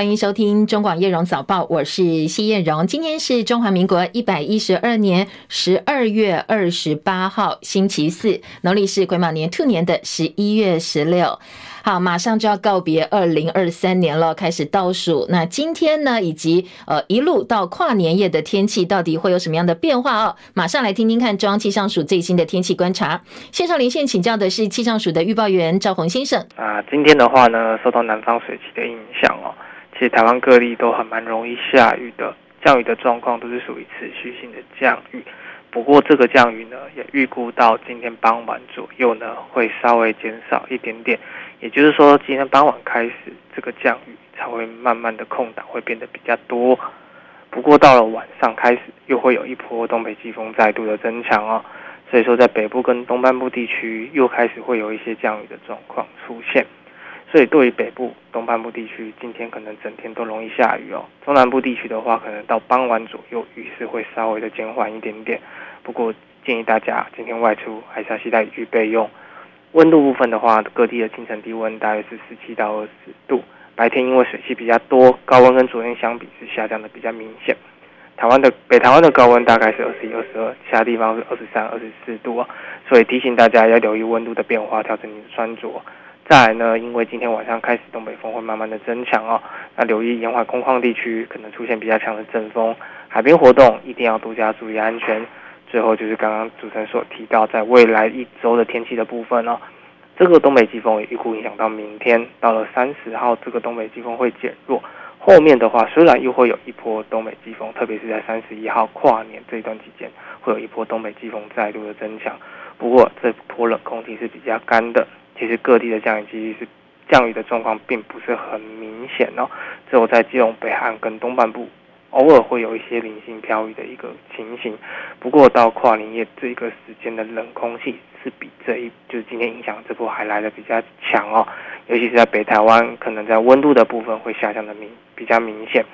欢迎收听中广叶荣早报，我是谢叶荣。今天是中华民国一百一十二年十二月二十八号，星期四，农历是癸卯年兔年的十一月十六。好，马上就要告别二零二三年了，开始倒数。那今天呢，以及呃一路到跨年夜的天气，到底会有什么样的变化哦？马上来听听看中央气象署最新的天气观察。线上连线请教的是气象署的预报员赵宏先生。啊，今天的话呢，受到南方水汽的影响哦，其实台湾各地都很蛮容易下雨的，降雨的状况都是属于持续性的降雨。不过这个降雨呢，也预估到今天傍晚左右呢，会稍微减少一点点。也就是说，今天傍晚开始，这个降雨才会慢慢的空档会变得比较多。不过到了晚上开始，又会有一波东北季风再度的增强哦。所以说，在北部跟东半部地区又开始会有一些降雨的状况出现。所以对于北部、东半部地区，今天可能整天都容易下雨哦。中南部地区的话，可能到傍晚左右，雨势会稍微的减缓一点点。不过建议大家今天外出还是要携带雨具备用。温度部分的话，各地的清晨低温大约是十七到二十度。白天因为水汽比较多，高温跟昨天相比是下降的比较明显。台湾的北台湾的高温大概是二十一、二十二，其他地方是二十三、二十四度啊。所以提醒大家要留意温度的变化，调整你的穿着。再来呢，因为今天晚上开始东北风会慢慢的增强哦，那留意沿海空旷地区可能出现比较强的阵风，海边活动一定要多加注意安全。最后就是刚刚主持人所提到，在未来一周的天气的部分哦，这个东北季风也预估影响到明天，到了三十号，这个东北季风会减弱。后面的话，虽然又会有一波东北季风，特别是在三十一号跨年这一段期间，会有一波东北季风再度的增强。不过这波冷空气是比较干的，其实各地的降雨几率是降雨的状况并不是很明显哦，只有在基隆北岸跟东半部。偶尔会有一些零星飘雨的一个情形，不过到跨年夜这个时间的冷空气是比这一就是今天影响这波还来的比较强哦，尤其是在北台湾，可能在温度的部分会下降的明比较明显。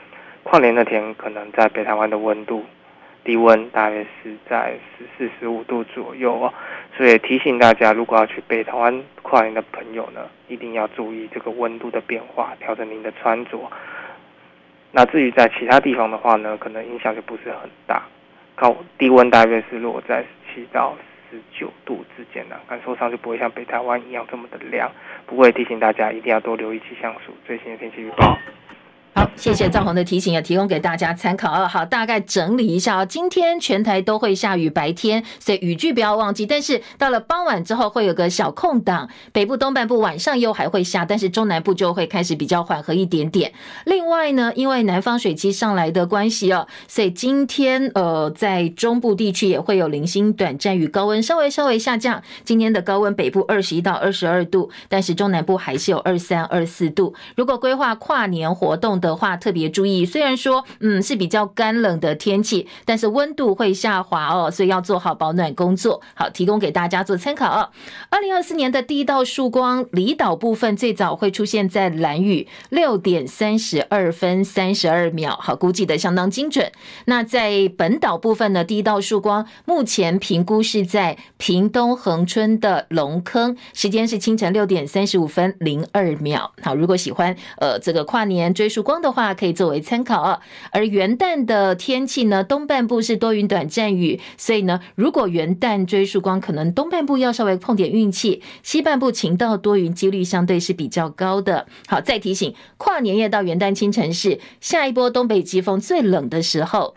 跨年那天可能在北台湾的温度低温大约是在十四十五度左右哦，所以提醒大家，如果要去北台湾跨年的朋友呢，一定要注意这个温度的变化，调整您的穿着。那至于在其他地方的话呢，可能影响就不是很大，高低温大约是落在十七到十九度之间呢，感受上就不会像北台湾一样这么的凉。不过也提醒大家，一定要多留意气象署最新的天气预报。好，谢谢赵宏的提醒，也提供给大家参考啊。好，大概整理一下啊。今天全台都会下雨，白天所以雨具不要忘记。但是到了傍晚之后会有个小空档，北部东半部晚上又还会下，但是中南部就会开始比较缓和一点点。另外呢，因为南方水汽上来的关系哦，所以今天呃在中部地区也会有零星短暂雨，高温稍微稍微下降。今天的高温北部二十一到二十二度，但是中南部还是有二三二四度。如果规划跨年活动的的话特别注意，虽然说嗯是比较干冷的天气，但是温度会下滑哦，所以要做好保暖工作。好，提供给大家做参考哦。二零二四年的第一道曙光，离岛部分最早会出现在蓝屿六点三十二分三十二秒，好，估计的相当精准。那在本岛部分呢，第一道曙光目前评估是在屏东恒春的龙坑，时间是清晨六点三十五分零二秒。好，如果喜欢呃这个跨年追曙光。的话可以作为参考啊，而元旦的天气呢，东半部是多云短暂雨，所以呢，如果元旦追曙光，可能东半部要稍微碰点运气，西半部晴到多云，几率相对是比较高的。好，再提醒，跨年夜到元旦清晨是下一波东北季风最冷的时候，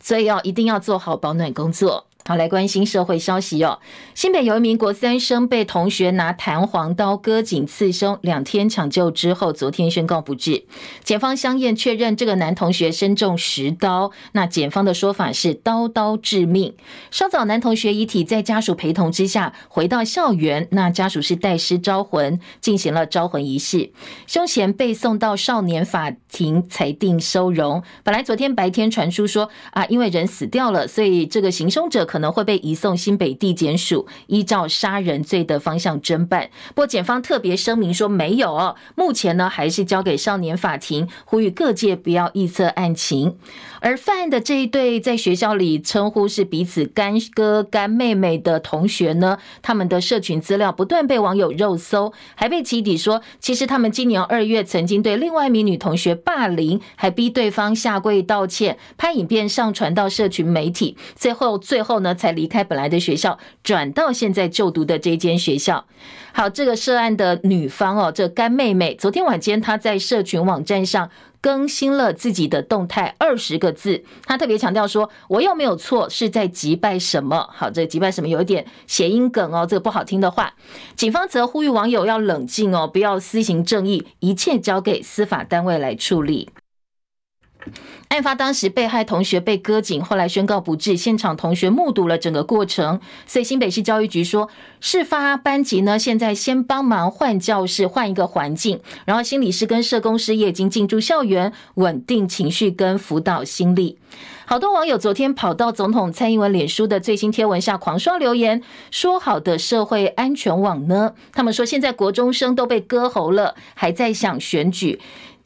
所以要一定要做好保暖工作。好，来关心社会消息哦。新北有一名国三生被同学拿弹簧刀割颈刺胸，两天抢救之后，昨天宣告不治。检方相验确认，这个男同学身中十刀。那检方的说法是刀刀致命。稍早，男同学遗体在家属陪同之下回到校园，那家属是带尸招魂，进行了招魂仪式。凶嫌被送到少年法庭裁定收容。本来昨天白天传出说啊，因为人死掉了，所以这个行凶者。可能会被移送新北地检署，依照杀人罪的方向侦办。不过检方特别声明说没有哦，目前呢还是交给少年法庭，呼吁各界不要臆测案情。而犯案的这一对在学校里称呼是彼此干哥干妹妹的同学呢，他们的社群资料不断被网友肉搜，还被起底说，其实他们今年二月曾经对另外一名女同学霸凌，还逼对方下跪道歉，拍影片上传到社群媒体，最后最后呢才离开本来的学校，转到现在就读的这间学校。好，这个涉案的女方哦，这干妹妹，昨天晚间她在社群网站上。更新了自己的动态二十个字，他特别强调说：“我又没有错，是在击败什么？”好，这个击败什么有一点谐音梗哦，这个不好听的话。警方则呼吁网友要冷静哦，不要私行正义，一切交给司法单位来处理。案发当时，被害同学被割颈，后来宣告不治。现场同学目睹了整个过程，所以新北市教育局说，事发班级呢，现在先帮忙换教室，换一个环境，然后心理师跟社工师也已经进驻校园，稳定情绪跟辅导心理。好多网友昨天跑到总统蔡英文脸书的最新贴文下狂刷留言，说好的社会安全网呢？他们说现在国中生都被割喉了，还在想选举。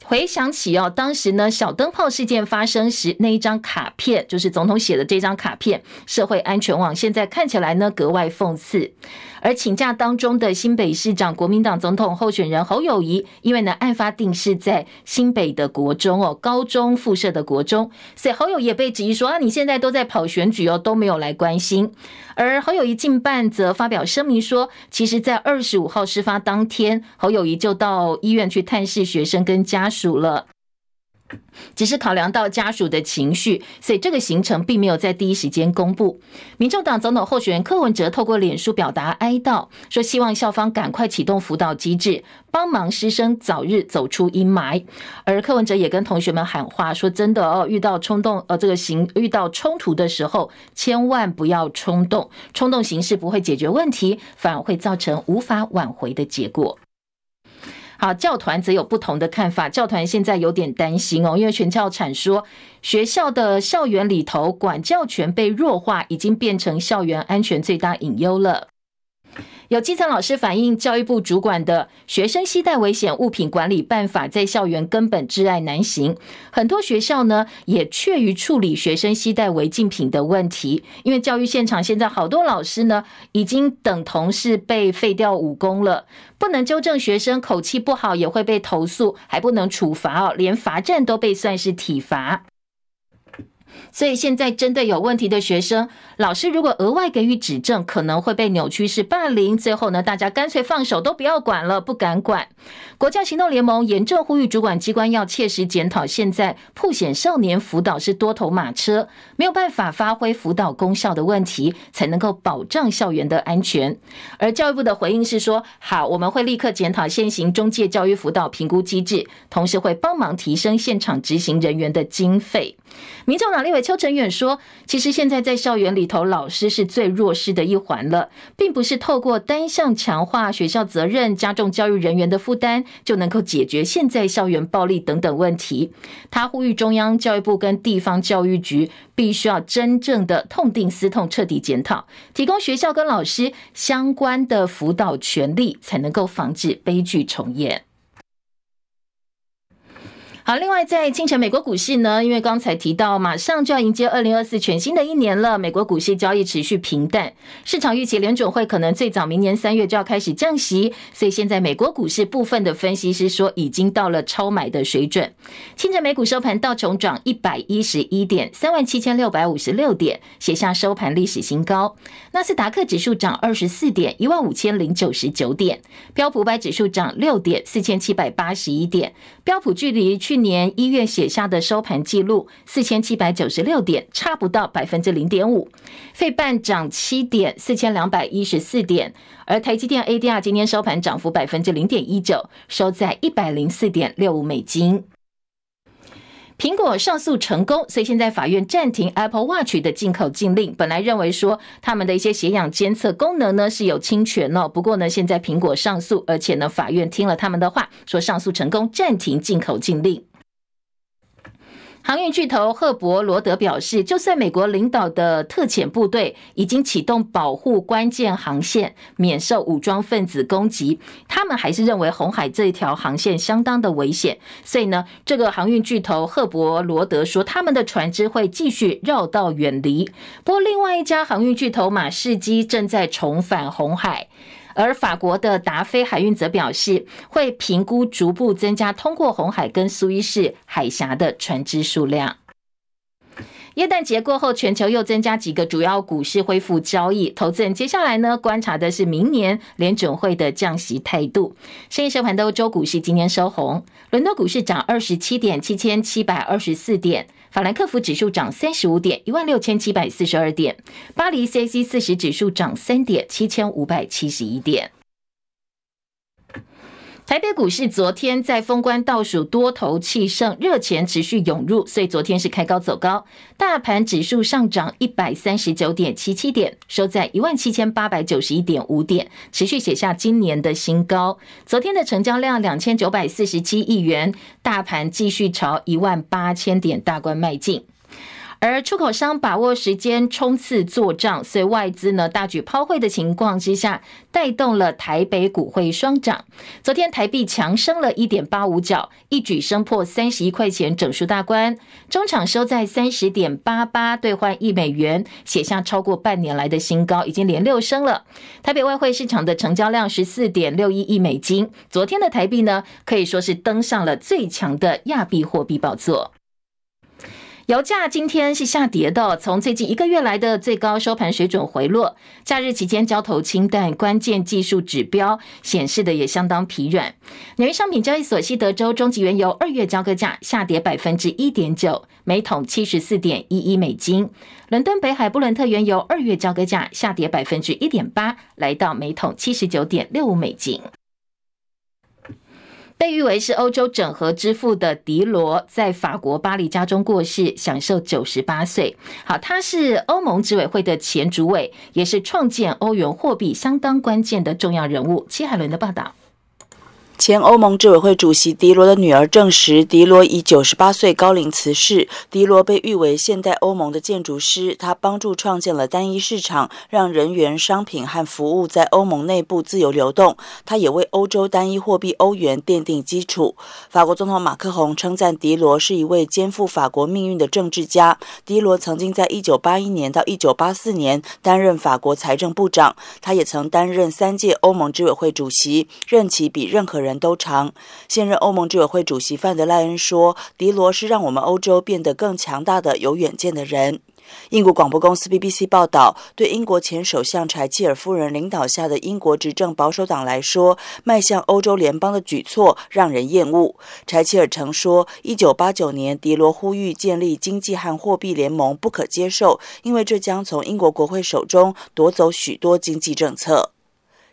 回想起哦，当时呢，小灯泡事件发生时那一张卡片，就是总统写的这张卡片，社会安全网，现在看起来呢格外讽刺。而请假当中的新北市长国民党总统候选人侯友宜，因为呢案发定是在新北的国中哦，高中附设的国中，所以侯友宜也被质疑说啊，你现在都在跑选举哦，都没有来关心。而侯友谊近办则发表声明说，其实，在二十五号事发当天，侯友谊就到医院去探视学生跟家属了。只是考量到家属的情绪，所以这个行程并没有在第一时间公布。民众党总统候选人柯文哲透过脸书表达哀悼，说希望校方赶快启动辅导机制，帮忙师生早日走出阴霾。而柯文哲也跟同学们喊话，说真的哦，遇到冲动呃这个行遇到冲突的时候，千万不要冲动，冲动行事不会解决问题，反而会造成无法挽回的结果。好，教团则有不同的看法。教团现在有点担心哦，因为全教产说，学校的校园里头管教权被弱化，已经变成校园安全最大隐忧了。有基层老师反映，教育部主管的学生携带危险物品管理办法在校园根本挚爱难行。很多学校呢也怯于处理学生携带违禁品的问题，因为教育现场现在好多老师呢已经等同是被废掉武功了，不能纠正学生口气不好也会被投诉，还不能处罚哦，连罚站都被算是体罚。所以现在针对有问题的学生，老师如果额外给予指正，可能会被扭曲是霸凌。最后呢，大家干脆放手都不要管了，不敢管。国教行动联盟严正呼吁主管机关要切实检讨，现在曝险少年辅导是多头马车，没有办法发挥辅导功效的问题，才能够保障校园的安全。而教育部的回应是说，好，我们会立刻检讨现行中介教育辅导评估机制，同时会帮忙提升现场执行人员的经费。民众党立委邱成远说：“其实现在在校园里头，老师是最弱势的一环了，并不是透过单向强化学校责任、加重教育人员的负担，就能够解决现在校园暴力等等问题。”他呼吁中央教育部跟地方教育局必须要真正的痛定思痛，彻底检讨，提供学校跟老师相关的辅导权利，才能够防止悲剧重演。好，另外在清晨美国股市呢，因为刚才提到马上就要迎接二零二四全新的一年了，美国股市交易持续平淡，市场预期联准会可能最早明年三月就要开始降息，所以现在美国股市部分的分析师说已经到了超买的水准。清晨美股收盘道琼涨一百一十一点，三万七千六百五十六点，写下收盘历史新高。纳斯达克指数涨二十四点，一万五千零九十九点。标普百指数涨六点，四千七百八十一点。标普距离去年一月写下的收盘记录四千七百九十六点，差不到百分之零点五。费半涨七点，四千两百一十四点。而台积电 ADR 今天收盘涨幅百分之零点一九，收在一百零四点六五美金。苹果上诉成功，所以现在法院暂停 Apple Watch 的进口禁令。本来认为说他们的一些血氧监测功能呢是有侵权哦，不过呢现在苹果上诉，而且呢法院听了他们的话，说上诉成功，暂停进口禁令。航运巨头赫伯罗德表示，就算美国领导的特遣部队已经启动保护关键航线，免受武装分子攻击，他们还是认为红海这一条航线相当的危险。所以呢，这个航运巨头赫伯罗德说，他们的船只会继续绕道远离。不过，另外一家航运巨头马士基正在重返红海。而法国的达菲海运则表示，会评估逐步增加通过红海跟苏伊士海峡的船只数量。耶诞节过后，全球又增加几个主要股市恢复交易，投资人接下来呢，观察的是明年联准会的降息态度。深夜收盘的欧洲股市今天收红，伦敦股市涨二十七点，七千七百二十四点。法兰克福指数涨三十五点，一万六千七百四十二点；巴黎 CAC 四十指数涨三点，七千五百七十一点。台北股市昨天在封关倒数多头气盛，热钱持续涌入，所以昨天是开高走高。大盘指数上涨一百三十九点七七点，收在一万七千八百九十一点五点，持续写下今年的新高。昨天的成交量两千九百四十七亿元，大盘继续朝一万八千点大关迈进。而出口商把握时间冲刺做账，所以外资呢大举抛汇的情况之下，带动了台北股汇双涨。昨天台币强升了一点八五角，一举升破三十一块钱整数大关，中场收在三十点八八兑换一美元，写下超过半年来的新高，已经连六升了。台北外汇市场的成交量十四点六一亿美金，昨天的台币呢可以说是登上了最强的亚币货币宝座。油价今天是下跌的，从最近一个月来的最高收盘水准回落。假日期间交投清淡，关键技术指标显示的也相当疲软。纽约商品交易所西德州中级原油二月交割价下跌百分之一点九，每桶七十四点一一美金。伦敦北海布伦特原油二月交割价下跌百分之一点八，来到每桶七十九点六五美金。被誉为是欧洲整合之父的迪罗，在法国巴黎家中过世，享受九十八岁。好，他是欧盟执委会的前主委，也是创建欧元货币相当关键的重要人物。齐海伦的报道。前欧盟执委会主席迪罗的女儿证实，迪罗以九十八岁高龄辞世。迪罗被誉为现代欧盟的建筑师，他帮助创建了单一市场，让人员、商品和服务在欧盟内部自由流动。他也为欧洲单一货币欧元奠定基础。法国总统马克宏称赞迪罗是一位肩负法国命运的政治家。迪罗曾经在一九八一年到一九八四年担任法国财政部长，他也曾担任三届欧盟执委会主席，任期比任何人。人都长。现任欧盟执委会主席范德赖恩说：“迪罗是让我们欧洲变得更强大的、有远见的人。”英国广播公司 BBC 报道，对英国前首相柴契尔夫人领导下的英国执政保守党来说，迈向欧洲联邦的举措让人厌恶。柴契尔曾说：“1989 年，迪罗呼吁建立经济和货币联盟不可接受，因为这将从英国国会手中夺走许多经济政策。”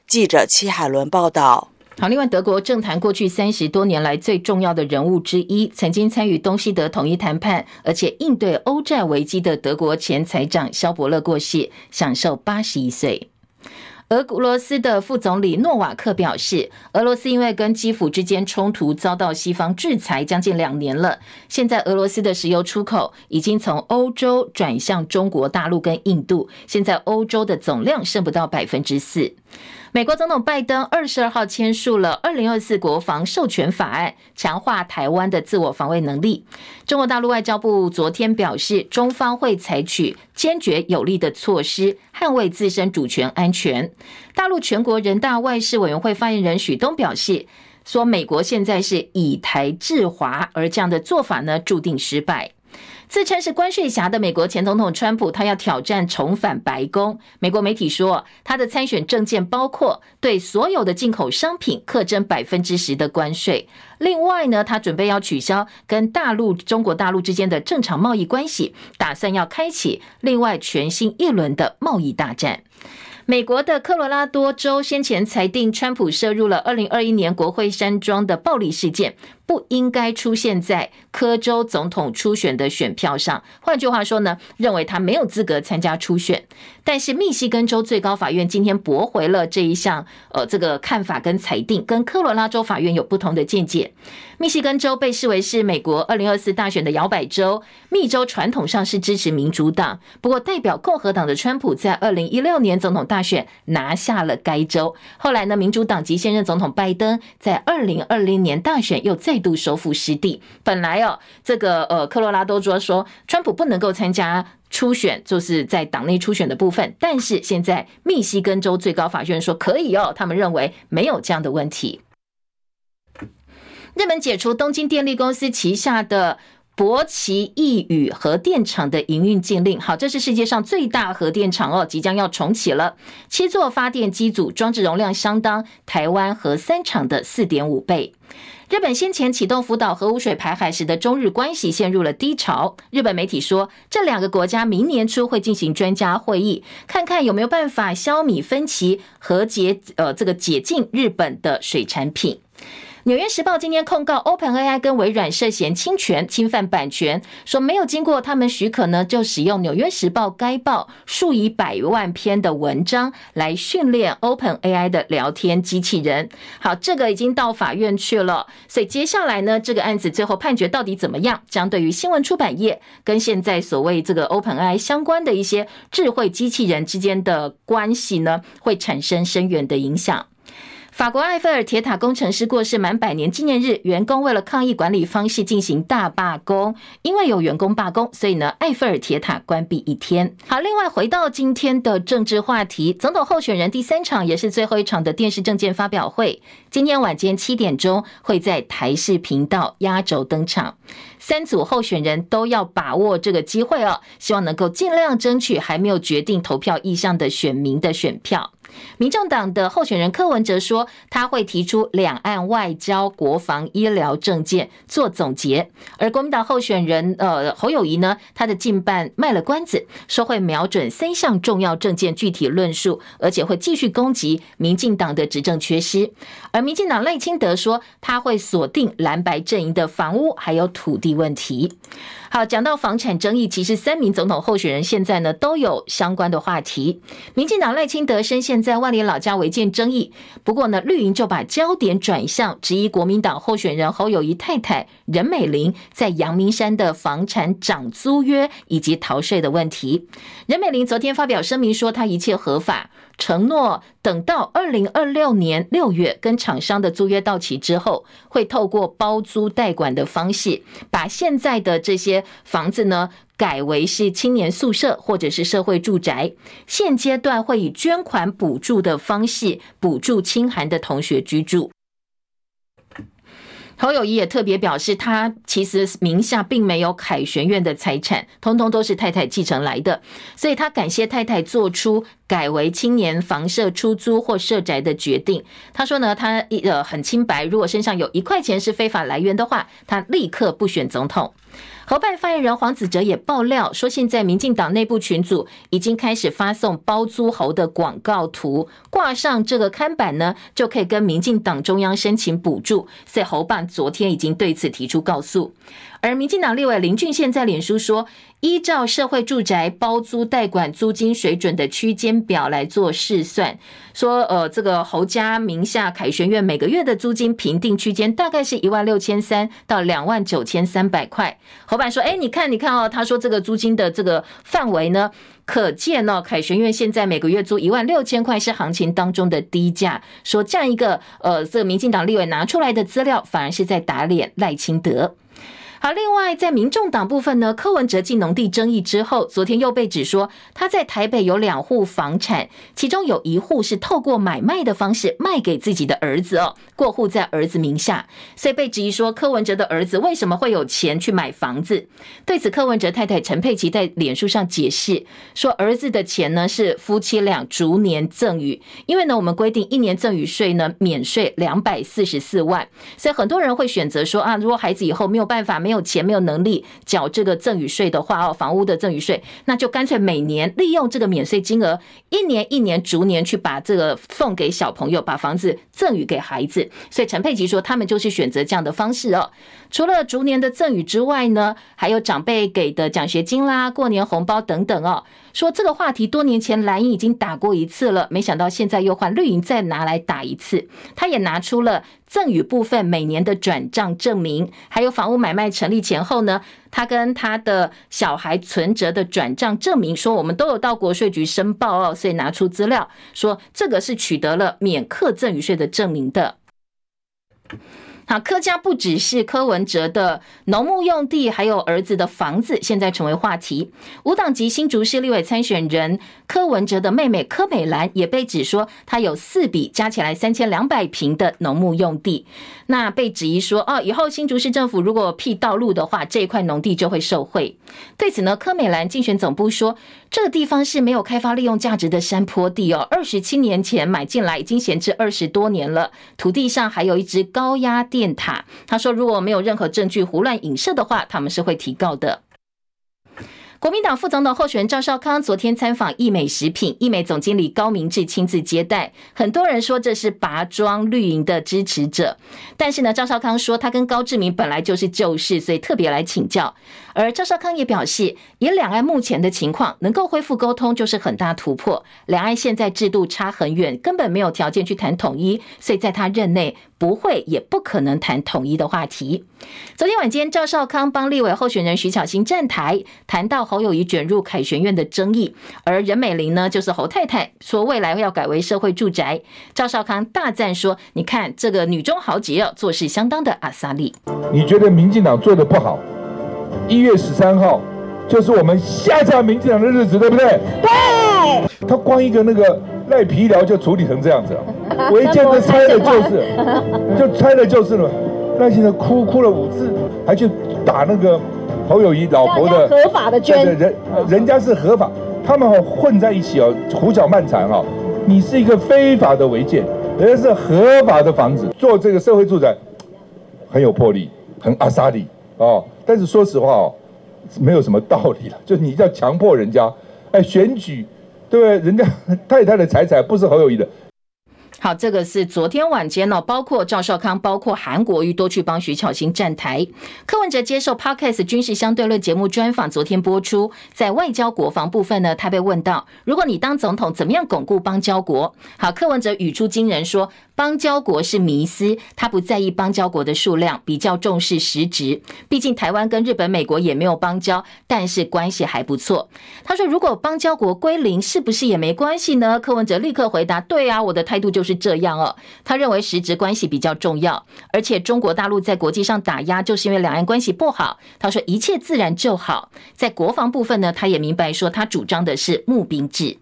记者戚海伦报道。好，另外，德国政坛过去三十多年来最重要的人物之一，曾经参与东西德统一谈判，而且应对欧债危机的德国前财长肖伯勒过世，享寿八十一岁。俄罗斯的副总理诺瓦克表示，俄罗斯因为跟基辅之间冲突遭到西方制裁将近两年了，现在俄罗斯的石油出口已经从欧洲转向中国大陆跟印度，现在欧洲的总量剩不到百分之四。美国总统拜登二十二号签署了二零二四国防授权法案，强化台湾的自我防卫能力。中国大陆外交部昨天表示，中方会采取坚决有力的措施，捍卫自身主权安全。大陆全国人大外事委员会发言人许东表示，说美国现在是以台制华，而这样的做法呢，注定失败。自称是关税侠的美国前总统川普，他要挑战重返白宫。美国媒体说，他的参选政见包括对所有的进口商品课征百分之十的关税。另外呢，他准备要取消跟大陆、中国大陆之间的正常贸易关系，打算要开启另外全新一轮的贸易大战。美国的科罗拉多州先前裁定，川普涉入了二零二一年国会山庄的暴力事件，不应该出现在科州总统初选的选票上。换句话说呢，认为他没有资格参加初选。但是密西根州最高法院今天驳回了这一项，呃，这个看法跟裁定，跟科罗拉州法院有不同的见解。密西根州被视为是美国二零二四大选的摇摆州，密州传统上是支持民主党，不过代表共和党的川普在二零一六年总统大选拿下了该州。后来呢，民主党及现任总统拜登在二零二零年大选又再再度收复失地。本来哦，这个呃科罗拉多州说川普不能够参加初选，就是在党内初选的部分，但是现在密西根州最高法院说可以哦，他们认为没有这样的问题。日本解除东京电力公司旗下的博奇义宇核电厂的营运禁令。好，这是世界上最大核电厂哦，即将要重启了。七座发电机组装置容量相当台湾核三厂的四点五倍。日本先前启动福岛核污水排海时的中日关系陷入了低潮。日本媒体说，这两个国家明年初会进行专家会议，看看有没有办法消弭分歧，和解呃这个解禁日本的水产品。《纽约时报》今天控告 OpenAI 跟微软涉嫌侵权、侵犯版权，说没有经过他们许可呢，就使用《纽约时报》该报数以百万篇的文章来训练 OpenAI 的聊天机器人。好，这个已经到法院去了，所以接下来呢，这个案子最后判决到底怎么样，将对于新闻出版业跟现在所谓这个 OpenAI 相关的一些智慧机器人之间的关系呢，会产生深远的影响。法国埃菲尔铁塔工程师过世满百年纪念日，员工为了抗议管理方式进行大罢工。因为有员工罢工，所以呢，埃菲尔铁塔关闭一天。好，另外回到今天的政治话题，总统候选人第三场也是最后一场的电视政见发表会，今天晚间七点钟会在台视频道压轴登场。三组候选人都要把握这个机会哦，希望能够尽量争取还没有决定投票意向的选民的选票。民众党的候选人柯文哲说，他会提出两岸外交、国防、医疗政见做总结。而国民党候选人呃侯友谊呢，他的近半卖了关子，说会瞄准三项重要政见具体论述，而且会继续攻击民进党的执政缺失。而民进党赖清德说，他会锁定蓝白阵营的房屋还有土地问题。好，讲到房产争议，其实三名总统候选人现在呢都有相关的话题。民进党赖清德深陷在万里老家违建争议，不过呢绿营就把焦点转向质疑国民党候选人侯友宜太太任美玲在阳明山的房产涨租约以及逃税的问题。任美玲昨天发表声明说，她一切合法。承诺等到二零二六年六月跟厂商的租约到期之后，会透过包租代管的方式，把现在的这些房子呢改为是青年宿舍或者是社会住宅。现阶段会以捐款补助的方式补助清寒的同学居住。侯友谊也特别表示，他其实名下并没有凯旋院的财产，通通都是太太继承来的，所以他感谢太太做出改为青年房舍出租或社宅的决定。他说呢，他呃很清白，如果身上有一块钱是非法来源的话，他立刻不选总统。侯办发言人黄子哲也爆料说，现在民进党内部群组已经开始发送包租侯的广告图，挂上这个刊板呢，就可以跟民进党中央申请补助。所以侯办昨天已经对此提出告诉。而民进党立委林俊宪在脸书说，依照社会住宅包租代管租金水准的区间表来做试算，说呃，这个侯家名下凯旋苑每个月的租金评定区间大概是一万六千三到两万九千三百块。侯板说，哎，你看，你看哦，他说这个租金的这个范围呢，可见哦，凯旋苑现在每个月租一万六千块是行情当中的低价。说这样一个呃，这个民进党立委拿出来的资料，反而是在打脸赖清德。好，另外在民众党部分呢，柯文哲进农地争议之后，昨天又被指说他在台北有两户房产，其中有一户是透过买卖的方式卖给自己的儿子哦，过户在儿子名下，所以被质疑说柯文哲的儿子为什么会有钱去买房子？对此，柯文哲太太陈佩琪在脸书上解释说，儿子的钱呢是夫妻俩逐年赠与，因为呢我们规定一年赠与税呢免税两百四十四万，所以很多人会选择说啊，如果孩子以后没有办法没有有钱、没有能力缴这个赠与税的话哦，房屋的赠与税，那就干脆每年利用这个免税金额，一年一年逐年去把这个送给小朋友，把房子赠与给孩子。所以陈佩琪说，他们就是选择这样的方式哦。除了逐年的赠与之外呢，还有长辈给的奖学金啦、过年红包等等哦。说这个话题多年前蓝营已经打过一次了，没想到现在又换绿营再拿来打一次。他也拿出了赠与部分每年的转账证明，还有房屋买卖成立前后呢，他跟他的小孩存折的转账证明，说我们都有到国税局申报哦，所以拿出资料说这个是取得了免课赠与税的证明的。好，柯家不只是柯文哲的农牧用地，还有儿子的房子，现在成为话题。无党籍新竹市立委参选人柯文哲的妹妹柯美兰也被指说，她有四笔加起来三千两百坪的农牧用地。那被质疑说，哦，以后新竹市政府如果辟道路的话，这一块农地就会受惠。对此呢，柯美兰竞选总部说，这个地方是没有开发利用价值的山坡地哦，二十七年前买进来，已经闲置二十多年了，土地上还有一支高压电塔，他说如果没有任何证据胡乱影射的话，他们是会提告的。国民党副总统候选人赵少康昨天参访益美食品，益美总经理高明志亲自接待。很多人说这是拔庄绿营的支持者，但是呢，赵少康说他跟高志明本来就是旧事，所以特别来请教。而赵少康也表示，以两岸目前的情况，能够恢复沟通就是很大突破。两岸现在制度差很远，根本没有条件去谈统一，所以在他任内不会也不可能谈统一的话题。昨天晚间，赵少康帮立委候选人徐巧芯站台，谈到侯友宜卷入凯旋院的争议，而任美玲呢，就是侯太太，说未来要改为社会住宅。赵少康大赞说：“你看这个女中豪杰哦，做事相当的阿萨利。”你觉得民进党做的不好？一月十三号就是我们下架民进党的日子，对不对？对。他光一个那个赖皮聊就处理成这样子了，违建都拆了就是，就拆了就是了。那现在哭哭了五次，还去打那个侯友谊老婆的合法的捐，人人家是合法，他们混在一起哦，胡搅蛮缠哈。你是一个非法的违建，人家是合法的房子，做这个社会住宅很有魄力，很阿萨里哦。但是说实话哦，没有什么道理了，就你要强迫人家，哎，选举，对不对？人家 太太的财产不是侯友宜的。好，这个是昨天晚间呢，包括赵少康、包括韩国瑜都去帮徐巧芯站台。柯文哲接受 Podcast 军事相对论节目专访，昨天播出，在外交国防部分呢，他被问到，如果你当总统，怎么样巩固邦交国？好，柯文哲语出惊人说。邦交国是迷思，他不在意邦交国的数量，比较重视实质。毕竟台湾跟日本、美国也没有邦交，但是关系还不错。他说：“如果邦交国归零，是不是也没关系呢？”柯文哲立刻回答：“对啊，我的态度就是这样哦。”他认为实质关系比较重要，而且中国大陆在国际上打压，就是因为两岸关系不好。他说：“一切自然就好。”在国防部分呢，他也明白说，他主张的是募兵制。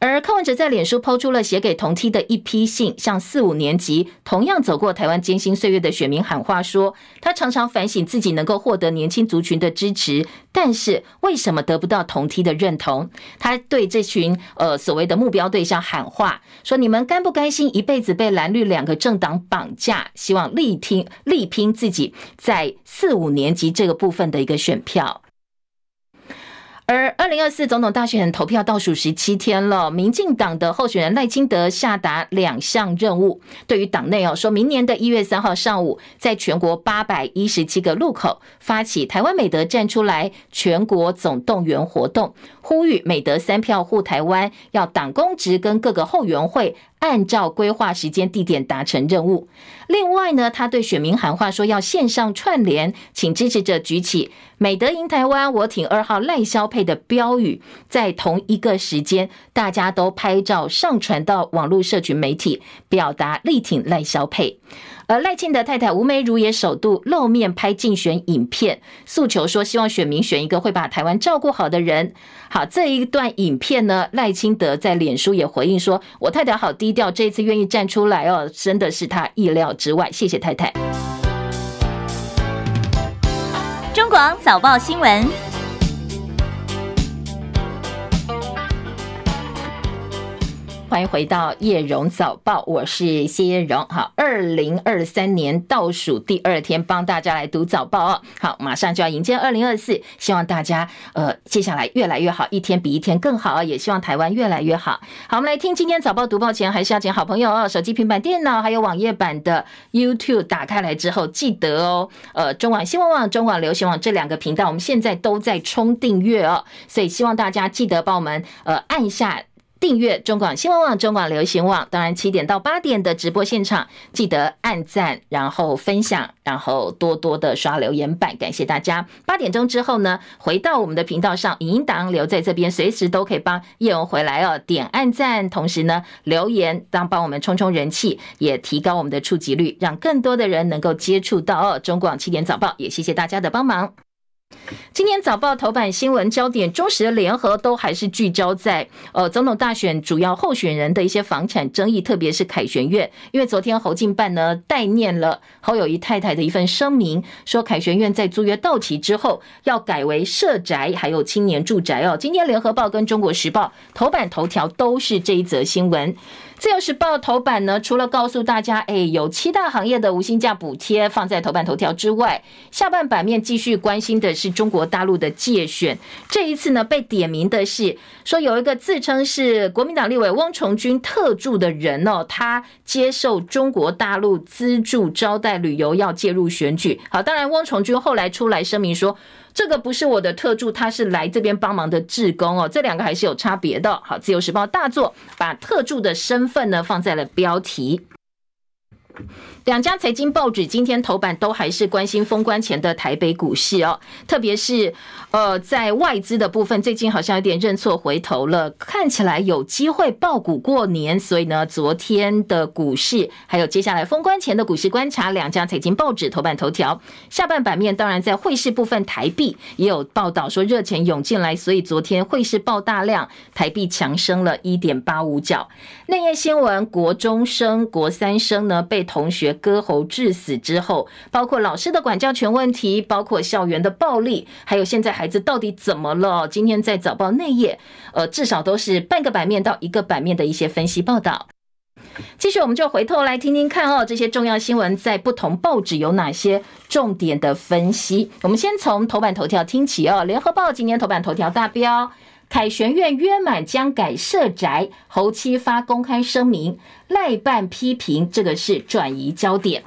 而柯文哲在脸书抛出了写给同梯的一批信，向四五年级同样走过台湾艰辛岁月的选民喊话，说他常常反省自己能够获得年轻族群的支持，但是为什么得不到同梯的认同？他对这群呃所谓的目标对象喊话，说你们甘不甘心一辈子被蓝绿两个政党绑架？希望力听力拼自己在四五年级这个部分的一个选票。而二零二四总统大选投票倒数十七天了，民进党的候选人赖清德下达两项任务，对于党内哦，说明年的一月三号上午，在全国八百一十七个路口发起台湾美德站出来全国总动员活动，呼吁美德三票护台湾，要党公职跟各个后援会。按照规划时间地点达成任务。另外呢，他对选民喊话说，要线上串联，请支持者举起“美德赢台湾，我挺二号赖萧配”的标语，在同一个时间，大家都拍照上传到网络社群媒体，表达力挺赖萧配。而赖清德太太吴梅如也首度露面拍竞选影片，诉求说希望选民选一个会把台湾照顾好的人。好，这一段影片呢，赖清德在脸书也回应说：“我太太好低调，这一次愿意站出来哦，真的是他意料之外。”谢谢太太。中广早报新闻。欢迎回到叶荣早报，我是谢叶荣。好，二零二三年倒数第二天，帮大家来读早报哦。好，马上就要迎接二零二四，希望大家呃接下来越来越好，一天比一天更好，也希望台湾越来越好。好，我们来听今天早报读报前，还是要请好朋友哦，手机、平板电脑还有网页版的 YouTube 打开来之后，记得哦，呃，中广新闻网、中广流行网这两个频道，我们现在都在冲订阅哦，所以希望大家记得帮我们呃按一下。订阅中广新闻网、中广流行网，当然七点到八点的直播现场，记得按赞，然后分享，然后多多的刷留言板，感谢大家。八点钟之后呢，回到我们的频道上，影音档留在这边，随时都可以帮叶文回来哦，点按赞，同时呢留言，当帮我们冲冲人气，也提高我们的触及率，让更多的人能够接触到哦。中广七点早报，也谢谢大家的帮忙。今天早报头版新闻焦点，中时联合都还是聚焦在呃总统大选主要候选人的一些房产争议，特别是凯旋苑，因为昨天侯进办呢代念了侯友谊太太的一份声明，说凯旋苑在租约到期之后要改为社宅，还有青年住宅哦。今天联合报跟中国时报头版头条都是这一则新闻。自由时报头版呢，除了告诉大家，哎，有七大行业的无薪假补贴放在头版头条之外，下半版面继续关心的是中国大陆的介选。这一次呢，被点名的是说有一个自称是国民党立委翁崇军特助的人哦，他接受中国大陆资助招待旅游要介入选举。好，当然翁崇军后来出来声明说。这个不是我的特助，他是来这边帮忙的志工哦，这两个还是有差别的。好，自由时报大作把特助的身份呢放在了标题。两家财经报纸今天头版都还是关心封关前的台北股市哦，特别是呃，在外资的部分，最近好像有点认错回头了，看起来有机会爆股过年。所以呢，昨天的股市还有接下来封关前的股市观察，两家财经报纸头版头条，下半版面当然在汇市部分，台币也有报道说热钱涌进来，所以昨天汇市爆大量，台币强升了一点八五角。内页新闻，国中生、国三生呢被同学割喉致死之后，包括老师的管教权问题，包括校园的暴力，还有现在孩子到底怎么了？今天在早报内页，呃，至少都是半个版面到一个版面的一些分析报道。继续，我们就回头来听听看哦，这些重要新闻在不同报纸有哪些重点的分析？我们先从头版头条听起哦，联合报今天头版头条大标。凯旋院约满将改设宅，侯七发公开声明，赖办批评这个是转移焦点。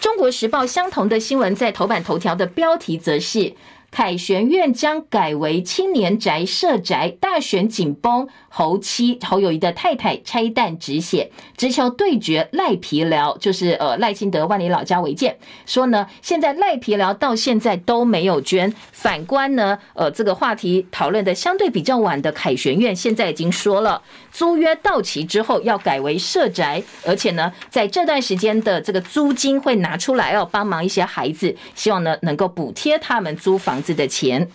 中国时报相同的新闻在头版头条的标题则是。凯旋苑将改为青年宅社宅，大选紧绷，侯妻侯友谊的太太拆弹止血，直球对决赖皮寮，就是呃赖清德万里老家违建，说呢现在赖皮寮到现在都没有捐。反观呢，呃这个话题讨论的相对比较晚的凯旋苑，现在已经说了租约到期之后要改为社宅，而且呢在这段时间的这个租金会拿出来要帮忙一些孩子，希望呢能够补贴他们租房子的钱。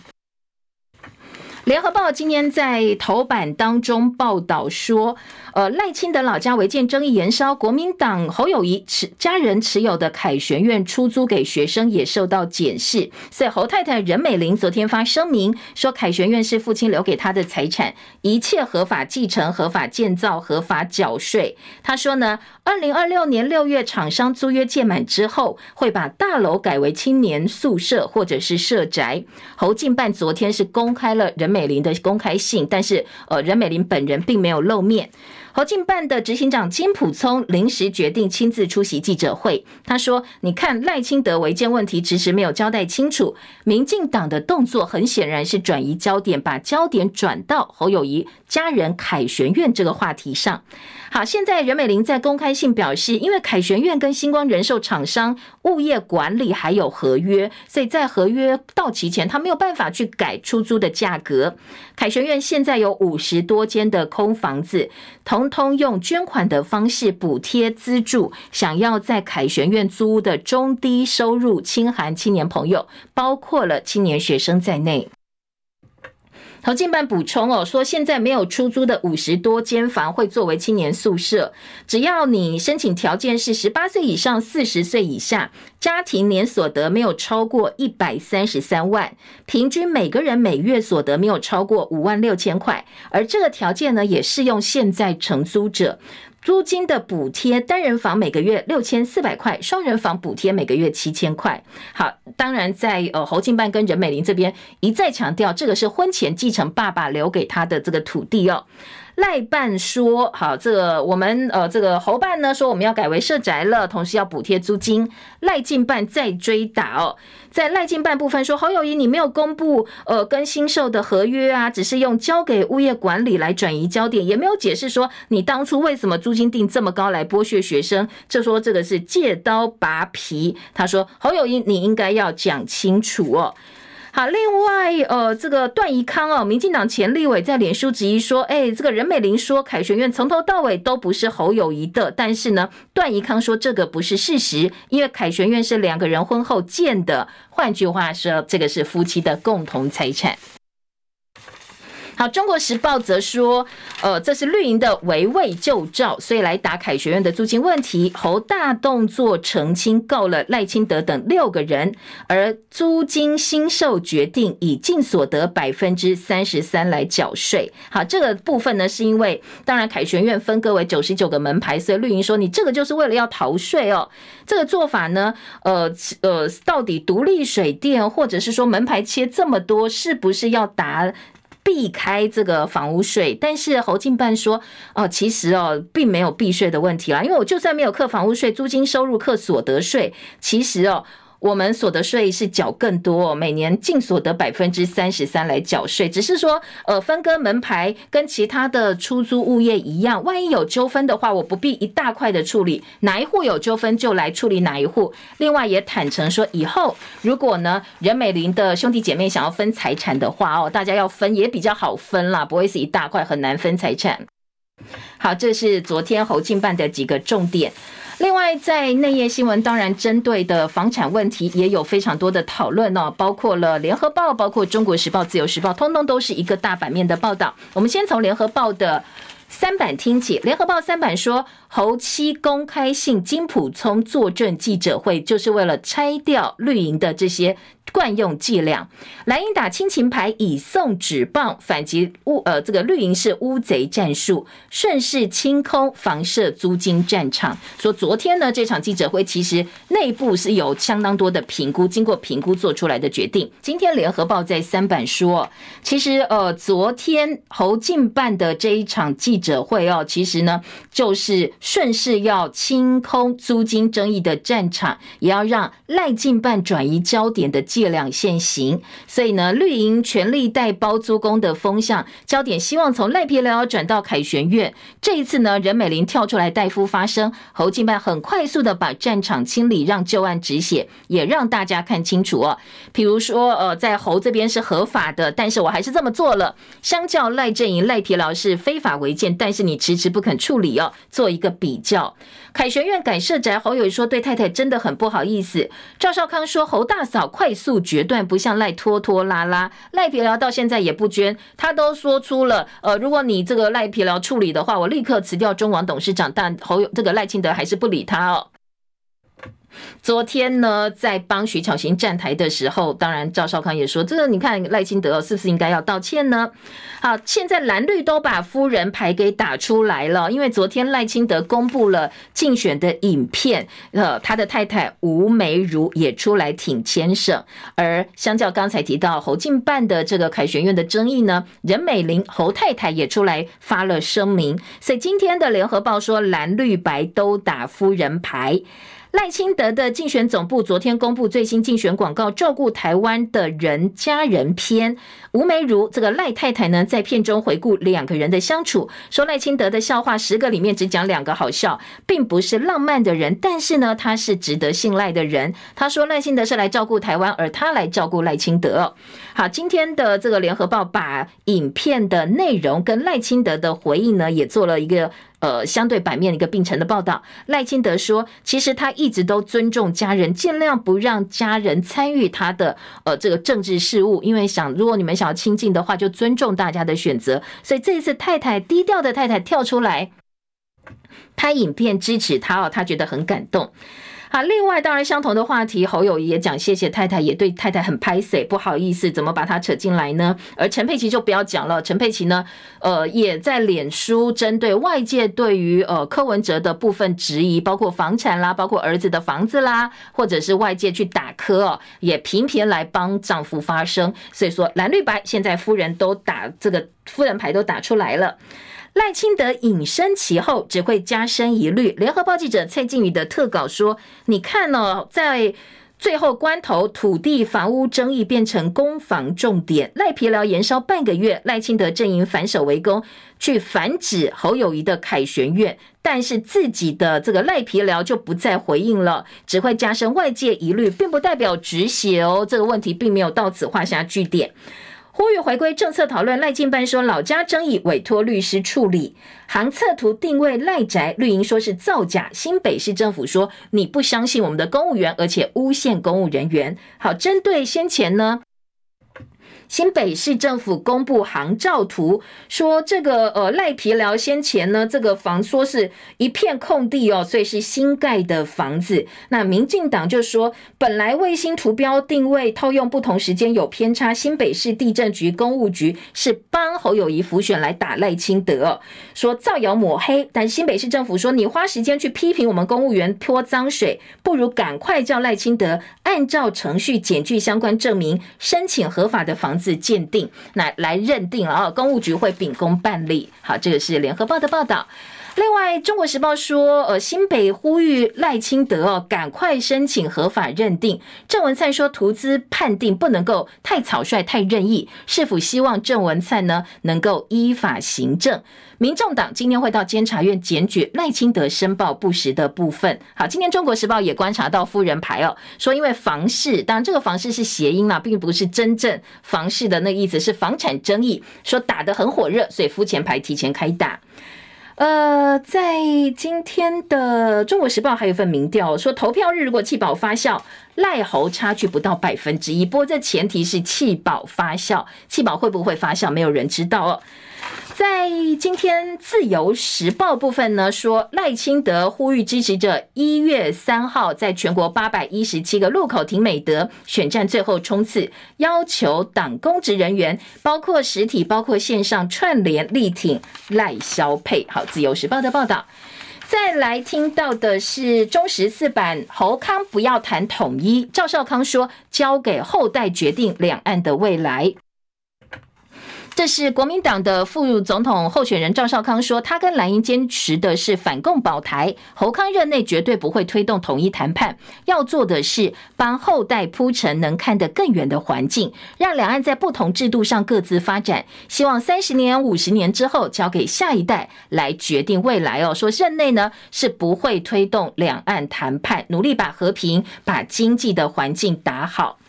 联合报今天在头版当中报道说，呃，赖清德老家违建争议延烧，国民党侯友宜持家人持有的凯旋院出租给学生也受到检视。所以侯太太任美玲昨天发声明说，凯旋院是父亲留给他的财产，一切合法继承、合法建造、合法缴税。他说呢，二零二六年六月厂商租约届满之后，会把大楼改为青年宿舍或者是社宅。侯进办昨天是公开了任美。美玲的公开信，但是呃，任美玲本人并没有露面。侯进办的执行长金普聪临时决定亲自出席记者会。他说：“你看赖清德违建问题迟迟没有交代清楚，民进党的动作很显然是转移焦点，把焦点转到侯友宜家人凯旋苑这个话题上。”好，现在任美玲在公开信表示，因为凯旋苑跟星光人寿厂商物业管理还有合约，所以在合约到期前，他没有办法去改出租的价格。凯旋苑现在有五十多间的空房子，同通用捐款的方式补贴资助，想要在凯旋苑租屋的中低收入清寒青年朋友，包括了青年学生在内。投进办补充哦，说现在没有出租的五十多间房会作为青年宿舍，只要你申请条件是十八岁以上、四十岁以下，家庭年所得没有超过一百三十三万，平均每个人每月所得没有超过五万六千块，而这个条件呢，也适用现在承租者。租金的补贴，单人房每个月六千四百块，双人房补贴每个月七千块。好，当然在呃侯进办跟任美玲这边一再强调，这个是婚前继承爸爸留给他的这个土地哦。赖办说好，这个我们呃，这个侯办呢说我们要改为社宅了，同时要补贴租金。赖进办再追打哦，在赖进办部分说侯友宜你没有公布呃跟新售的合约啊，只是用交给物业管理来转移焦点，也没有解释说你当初为什么租金定这么高来剥削学生，就说这个是借刀拔皮。他说侯友宜你应该要讲清楚哦。好，另外，呃，这个段宜康哦，民进党前立委在脸书质疑说，哎，这个任美玲说凯旋院从头到尾都不是侯友谊的，但是呢，段宜康说这个不是事实，因为凯旋院是两个人婚后建的，换句话说，这个是夫妻的共同财产。好，《中国时报》则说，呃，这是绿营的围魏救赵，所以来打凯旋苑的租金问题。侯大动作澄清，告了赖清德等六个人，而租金新售决定以净所得百分之三十三来缴税。好，这个部分呢，是因为当然凯旋苑分割为九十九个门牌，所以绿营说你这个就是为了要逃税哦。这个做法呢，呃呃，到底独立水电或者是说门牌切这么多，是不是要打？避开这个房屋税，但是侯进办说，哦，其实哦，并没有避税的问题啦，因为我就算没有课房屋税，租金收入课所得税，其实哦。我们所得税是缴更多，每年净所得百分之三十三来缴税，只是说，呃，分割门牌跟其他的出租物业一样，万一有纠纷的话，我不必一大块的处理，哪一户有纠纷就来处理哪一户。另外也坦诚说，以后如果呢，任美玲的兄弟姐妹想要分财产的话，哦，大家要分也比较好分啦，不会是一大块很难分财产。好，这是昨天侯进办的几个重点。另外，在内页新闻，当然针对的房产问题也有非常多的讨论哦，包括了联合报、包括中国时报、自由时报，通通都是一个大版面的报道。我们先从联合报的三版听起，联合报三版说，侯妻公开信金普聪坐镇记者会，就是为了拆掉绿营的这些。惯用伎俩，蓝营打亲情牌，以送纸棒反击乌呃，这个绿营是乌贼战术，顺势清空房舍租金战场。说昨天呢，这场记者会其实内部是有相当多的评估，经过评估做出来的决定。今天联合报在三版说，其实呃，昨天侯进办的这一场记者会哦，其实呢就是顺势要清空租金争议的战场，也要让赖进办转移焦点的。借两现行，所以呢，绿营全力带包租公的风向焦点，希望从赖皮寮转到凯旋院。这一次呢，任美玲跳出来代夫发声，侯进办很快速的把战场清理，让旧案止血，也让大家看清楚哦。比如说，呃，在侯这边是合法的，但是我还是这么做了。相较赖阵营赖皮寮是非法违建，但是你迟迟不肯处理哦，做一个比较。凯旋院改设宅，侯友说对太太真的很不好意思。赵少康说侯大嫂快速决断，不像赖拖拖拉拉。赖皮聊到现在也不捐，他都说出了，呃，如果你这个赖皮聊处理的话，我立刻辞掉中网董事长。但侯友这个赖清德还是不理他哦。昨天呢，在帮徐巧芯站台的时候，当然赵少康也说：“这个你看赖清德是不是应该要道歉呢？”好，现在蓝绿都把夫人牌给打出来了，因为昨天赖清德公布了竞选的影片，呃，他的太太吴梅如也出来挺先生。而相较刚才提到侯进办的这个凯旋苑的争议呢，任美玲侯太太也出来发了声明，所以今天的联合报说蓝绿白都打夫人牌。赖清德的竞选总部昨天公布最新竞选广告，照顾台湾的人家人篇。吴梅如这个赖太太呢，在片中回顾两个人的相处，说赖清德的笑话十个里面只讲两个好笑，并不是浪漫的人，但是呢，他是值得信赖的人。他说赖清德是来照顾台湾，而他来照顾赖清德。好，今天的这个联合报把影片的内容跟赖清德的回应呢，也做了一个呃相对版面的一个病程的报道。赖清德说，其实他一直都尊重家人，尽量不让家人参与他的呃这个政治事务，因为想如果你们想要亲近的话，就尊重大家的选择。所以这一次太太低调的太太跳出来拍影片支持他哦，他觉得很感动。好，另外当然相同的话题，侯友宜也讲谢谢太太，也对太太很拍谢，不好意思，怎么把他扯进来呢？而陈佩琪就不要讲了，陈佩琪呢，呃，也在脸书针对外界对于呃柯文哲的部分质疑，包括房产啦，包括儿子的房子啦，或者是外界去打柯哦，也频频来帮丈夫发声，所以说蓝绿白现在夫人都打这个夫人牌都打出来了。赖清德隐身其后，只会加深疑虑。联合报记者蔡静宇的特稿说：“你看哦，在最后关头，土地房屋争议变成攻防重点。赖皮寮延烧半个月，赖清德阵营反守为攻，去反指侯友宜的凯旋院，但是自己的这个赖皮寮就不再回应了，只会加深外界疑虑，并不代表止血哦。这个问题并没有到此画下句点。”呼吁回归政策讨论，赖进班说老家争议委托律师处理，航测图定位赖宅，绿营说是造假，新北市政府说你不相信我们的公务员，而且诬陷公务人员。好，针对先前呢。新北市政府公布航照图，说这个呃赖皮寮先前呢，这个房说是一片空地哦，所以是新盖的房子。那民进党就说，本来卫星图标定位套用不同时间有偏差，新北市地震局公务局是帮侯友谊浮选来打赖清德，说造谣抹黑。但新北市政府说，你花时间去批评我们公务员泼脏水，不如赶快叫赖清德按照程序检具相关证明，申请合法的房子。字鉴定，那来认定了啊，公务局会秉公办理。好，这个是联合报的报道。另外，中国时报说，呃，新北呼吁赖清德哦，赶快申请合法认定。郑文灿说，图资判定不能够太草率、太任意。是否希望郑文灿呢能够依法行政？民众党今天会到监察院检举赖清德申报不实的部分。好，今天中国时报也观察到夫人牌哦，说因为房事，当然这个房事是谐音啦，并不是真正房事的那意思，是房产争议，说打得很火热，所以夫前牌提前开打。呃，在今天的《中国时报》还有一份民调说，投票日如果弃保发酵，赖猴差距不到百分之一。不过这前提是弃保发酵，弃保会不会发酵，没有人知道哦。在今天自由时报部分呢，说赖清德呼吁支持者一月三号在全国八百一十七个路口停美德，选战最后冲刺，要求党公职人员包括实体、包括线上串联力挺赖萧配。好，自由时报的报道。再来听到的是中时四版，侯康不要谈统一，赵少康说交给后代决定两岸的未来。这是国民党的副总统候选人赵少康说，他跟蓝营坚持的是反共保台，侯康任内绝对不会推动统一谈判，要做的是帮后代铺成能看得更远的环境，让两岸在不同制度上各自发展。希望三十年、五十年之后，交给下一代来决定未来哦。说任内呢是不会推动两岸谈判，努力把和平、把经济的环境打好。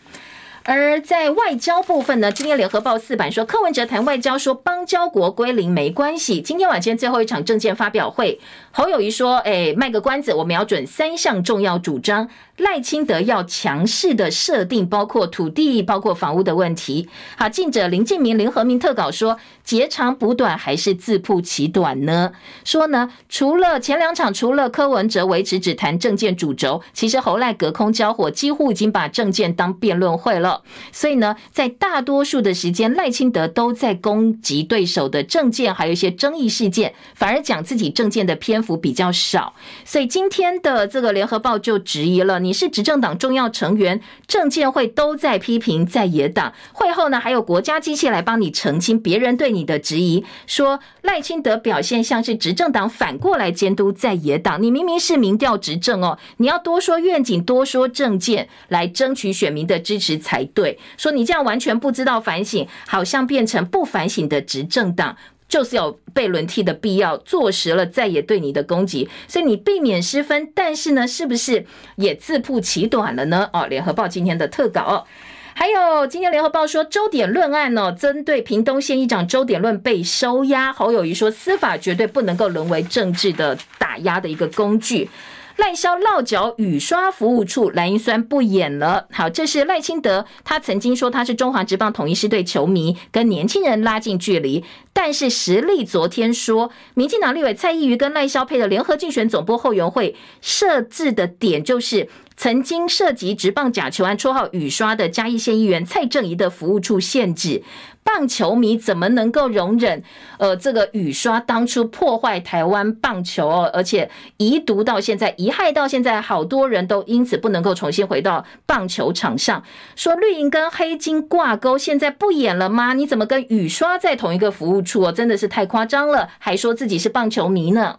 而在外交部分呢，今天联合报四版说，柯文哲谈外交说邦交国归零没关系。今天晚间最后一场政见发表会，侯友谊说：“哎，卖个关子，我瞄准三项重要主张。”赖清德要强势的设定，包括土地、包括房屋的问题。好，记者林敬明、林和明特稿说，截长补短还是自曝其短呢？说呢，除了前两场，除了柯文哲维持只谈政见主轴，其实侯赖隔空交火，几乎已经把政见当辩论会了。所以呢，在大多数的时间，赖清德都在攻击对手的政见，还有一些争议事件，反而讲自己政见的篇幅比较少。所以今天的这个联合报就质疑了你。是执政党重要成员，政见会都在批评在野党。会后呢，还有国家机器来帮你澄清别人对你的质疑，说赖清德表现像是执政党反过来监督在野党。你明明是民调执政哦，你要多说愿景，多说政见，来争取选民的支持才对。说你这样完全不知道反省，好像变成不反省的执政党。就是有被轮替的必要，坐实了再也对你的攻击，所以你避免失分，但是呢，是不是也自曝其短了呢？哦，联合报今天的特稿哦。还有今天联合报说周点论案呢，针对屏东县议长周点论被收押，侯友谊说司法绝对不能够沦为政治的打压的一个工具。赖萧落脚雨刷服务处，莱茵酸不演了。好，这是赖清德，他曾经说他是中华职棒统一师队球迷，跟年轻人拉近距离。但是实力昨天说，民进党立委蔡易余跟赖萧佩的联合竞选总部后援会设置的点就是。曾经涉及直棒假球案，绰号雨刷的嘉义县议员蔡正宜的服务处限制，棒球迷怎么能够容忍？呃，这个雨刷当初破坏台湾棒球哦，而且遗毒到现在，遗害到现在，好多人都因此不能够重新回到棒球场上。说绿营跟黑金挂钩，现在不演了吗？你怎么跟雨刷在同一个服务处哦？真的是太夸张了，还说自己是棒球迷呢。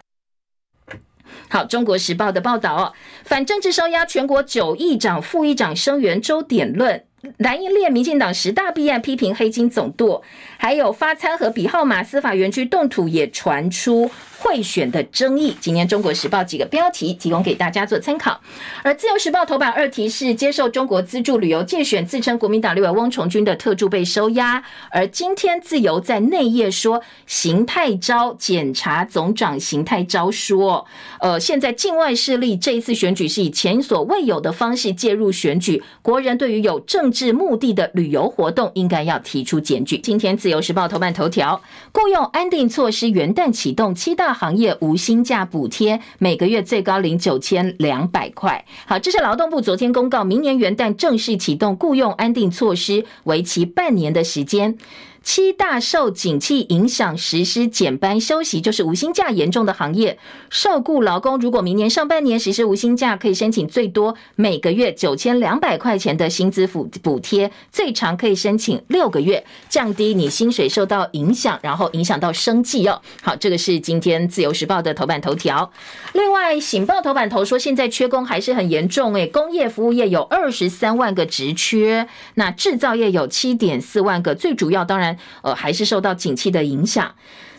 好，《中国时报》的报道哦，反政治收押全国九议长、副议长声援周点论，蓝营列民进党十大弊案，批评黑金总舵，还有发餐和比号码司法园区动土也传出。贿选的争议，今天《中国时报》几个标题提供给大家做参考。而《自由时报》头版二题是接受中国资助旅游介选，自称国民党立委翁崇军的特助被收押。而今天《自由》在内页说，邢泰钊检察总长邢泰钊说，呃，现在境外势力这一次选举是以前所未有的方式介入选举，国人对于有政治目的的旅游活动，应该要提出检举。今天《自由时报》头版头条，雇用安定措施元旦启动，七大。行业无薪假补贴，每个月最高领九千两百块。好，这是劳动部昨天公告，明年元旦正式启动雇用安定措施，为期半年的时间。七大受景气影响实施减班休息，就是无薪假严重的行业，受雇劳工如果明年上半年实施无薪假，可以申请最多每个月九千两百块钱的薪资补补贴，最长可以申请六个月，降低你薪水受到影响，然后影响到生计哦。好，这个是今天自由时报的头版头条。另外，醒报头版头说，现在缺工还是很严重诶，工业服务业有二十三万个职缺，那制造业有七点四万个，最主要当然。呃，还是受到景气的影响。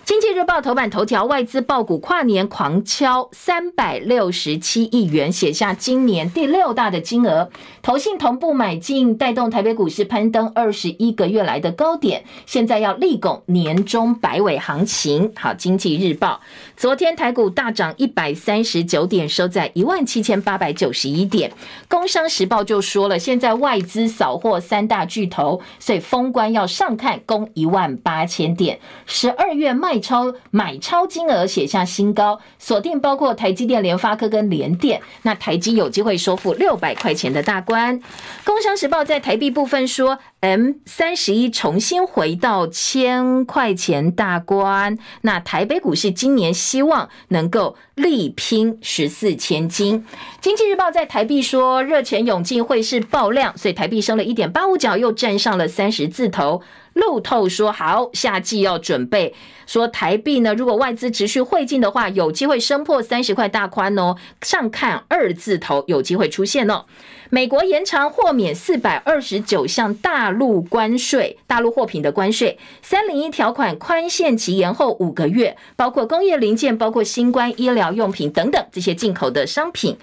经济日报头版头条，外资爆股跨年狂敲三百六十七亿元，写下今年第六大的金额。投信同步买进，带动台北股市攀登二十一个月来的高点。现在要立拱年终百尾行情。好，经济日报，昨天台股大涨一百三十九点，收在一万七千八百九十一点。工商时报就说了，现在外资扫货三大巨头，所以封关要上看攻一万八千点。十二月卖。超买超金额写下新高，锁定包括台积电、联发科跟联电。那台积有机会收复六百块钱的大关。工商时报在台币部分说，M 三十一重新回到千块钱大关。那台北股市今年希望能够力拼十四千金。经济日报在台币说，热钱涌进会是爆量，所以台币升了一点八五角，又站上了三十字头。路透说好，夏季要准备。说台币呢，如果外资持续汇进的话，有机会升破三十块大关哦。上看二字头有机会出现哦。美国延长豁免四百二十九项大陆关税，大陆货品的关税三零一条款宽限期延后五个月，包括工业零件、包括新冠医疗用品等等这些进口的商品。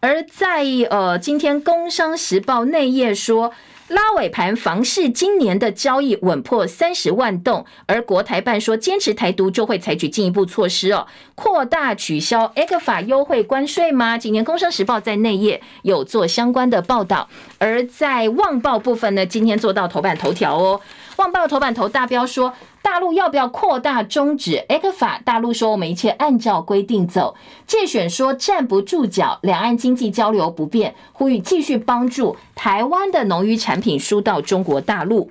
而在呃，今天《工商时报》内页说。拉尾盘，房市今年的交易稳破三十万栋，而国台办说坚持台独就会采取进一步措施哦，扩大取消 A 克法优惠关税吗？今年《工商时报》在内页有做相关的报道，而在《旺报》部分呢，今天做到头版头条哦，《旺报》头版头大标说。大陆要不要扩大终止 X 法大陆说我们一切按照规定走。介选说站不住脚，两岸经济交流不便，呼吁继续帮助台湾的农渔产品输到中国大陆。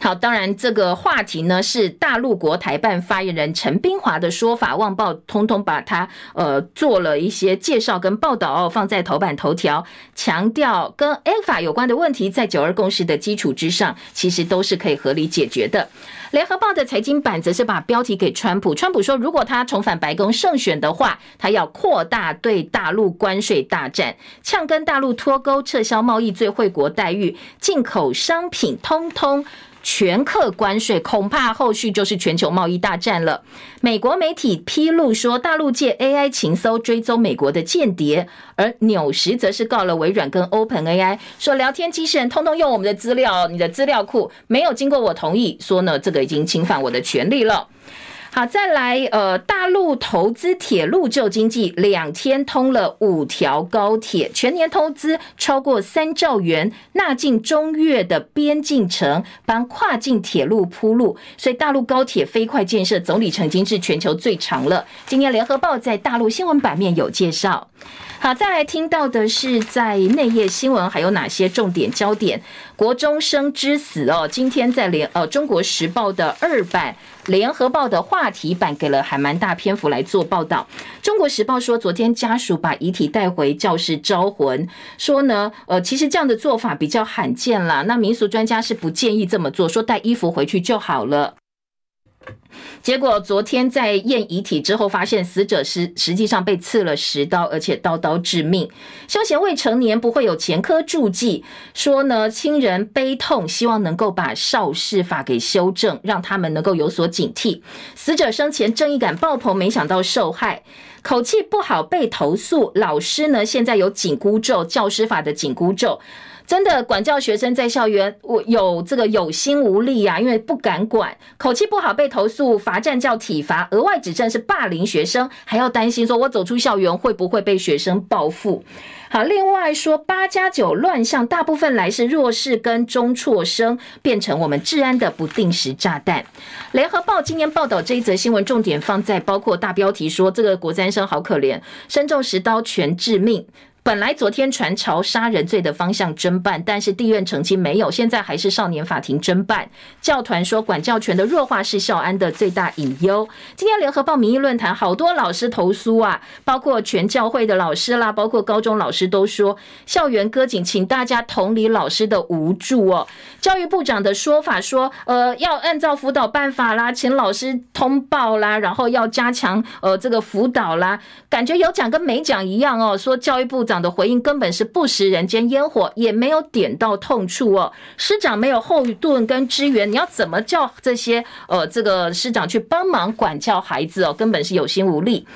好，当然这个话题呢是大陆国台办发言人陈冰华的说法，旺报通通把它呃做了一些介绍跟报道，放在头版头条，强调跟 A 法有关的问题，在九二共识的基础之上，其实都是可以合理解决的。联合报的财经版则是把标题给川普，川普说，如果他重返白宫胜选的话，他要扩大对大陆关税大战，呛跟大陆脱钩，撤销贸易最惠国待遇，进口商品通通全客关税，恐怕后续就是全球贸易大战了。美国媒体披露说，大陆借 AI 情搜追踪美国的间谍，而纽时则是告了微软跟 OpenAI，说聊天机器人通通用我们的资料，你的资料库没有经过我同意，说呢这个已经侵犯我的权利了。好，再来，呃，大陆投资铁路救经济，两天通了五条高铁，全年投资超过三兆元，纳进中越的边境城，帮跨境铁路铺路，所以大陆高铁飞快建设总里程已经是全球最长了。今天联合报在大陆新闻版面有介绍。好，再来听到的是在内页新闻还有哪些重点焦点？国中生之死哦，今天在联呃中国时报的二版、联合报的话题版给了还蛮大篇幅来做报道。中国时报说，昨天家属把遗体带回教室招魂，说呢，呃，其实这样的做法比较罕见啦。那民俗专家是不建议这么做，说带衣服回去就好了。结果昨天在验遗体之后，发现死者是实际上被刺了十刀，而且刀刀致命。休嫌未成年不会有前科注记，说呢，亲人悲痛，希望能够把肇事法给修正，让他们能够有所警惕。死者生前正义感爆棚，没想到受害，口气不好被投诉。老师呢，现在有紧箍咒，教师法的紧箍咒。真的管教学生在校园，我有这个有心无力呀、啊，因为不敢管，口气不好被投诉，罚站叫体罚，额外指正是霸凌学生，还要担心说我走出校园会不会被学生报复。好，另外说八加九乱象，大部分来是弱势跟中辍生，变成我们治安的不定时炸弹。联合报今天报道这一则新闻，重点放在包括大标题说这个国三生好可怜，身中十刀全致命。本来昨天传朝杀人罪的方向侦办，但是地院澄清没有，现在还是少年法庭侦办。教团说管教权的弱化是校安的最大隐忧。今天联合报民意论坛好多老师投诉啊，包括全教会的老师啦，包括高中老师都说校园割颈，请大家同理老师的无助哦。教育部长的说法说，呃，要按照辅导办法啦，请老师通报啦，然后要加强呃这个辅导啦，感觉有讲跟没讲一样哦。说教育部。长的回应根本是不食人间烟火，也没有点到痛处哦。师长没有后盾跟支援，你要怎么叫这些呃这个师长去帮忙管教孩子哦？根本是有心无力。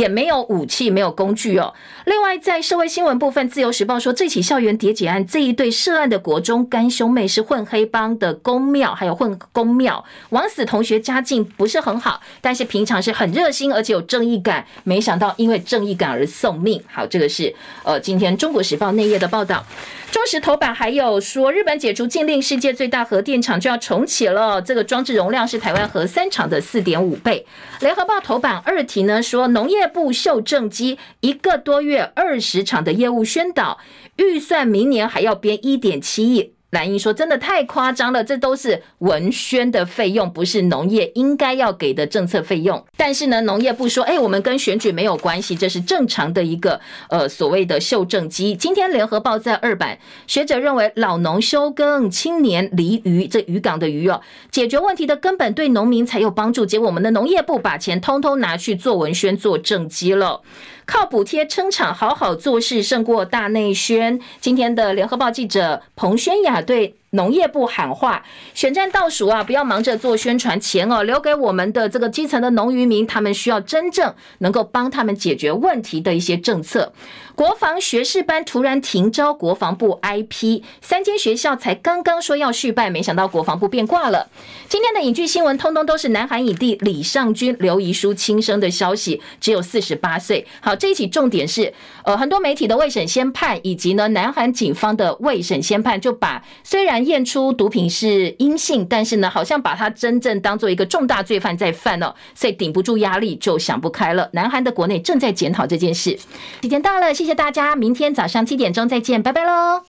也没有武器，没有工具哦。另外，在社会新闻部分，《自由时报》说，这起校园叠解案，这一对涉案的国中干兄妹是混黑帮的宫庙，还有混宫庙。枉死同学家境不是很好，但是平常是很热心，而且有正义感。没想到因为正义感而送命。好，这个是呃，今天《中国时报》内页的报道。中时头版还有说，日本解除禁令，世界最大核电厂就要重启了。这个装置容量是台湾核三厂的四点五倍。联合报头版二题呢说，农业部秀正机一个多月二十场的业务宣导，预算明年还要编一点七亿。蓝英说：“真的太夸张了，这都是文宣的费用，不是农业应该要给的政策费用。但是呢，农业部说，哎，我们跟选举没有关系，这是正常的一个呃所谓的秀正机。今天联合报在二版，学者认为老农休耕，青年离渔，这渔港的渔哦，解决问题的根本对农民才有帮助。结果我们的农业部把钱通通拿去做文宣，做正机了。”靠补贴撑场，好好做事胜过大内宣。今天的联合报记者彭轩雅对农业部喊话：选战倒数啊，不要忙着做宣传，钱哦留给我们的这个基层的农渔民，他们需要真正能够帮他们解决问题的一些政策。国防学士班突然停招，国防部 IP 三间学校才刚刚说要续办，没想到国防部变卦了。今天的影剧新闻通通都是南韩影帝李尚君留遗书轻生的消息，只有四十八岁。好，这一起重点是，呃，很多媒体的未审先判，以及呢南韩警方的未审先判，就把虽然验出毒品是阴性，但是呢好像把他真正当做一个重大罪犯在犯哦，所以顶不住压力就想不开了。南韩的国内正在检讨这件事。时间到了，谢谢大家，明天早上七点钟再见，拜拜喽。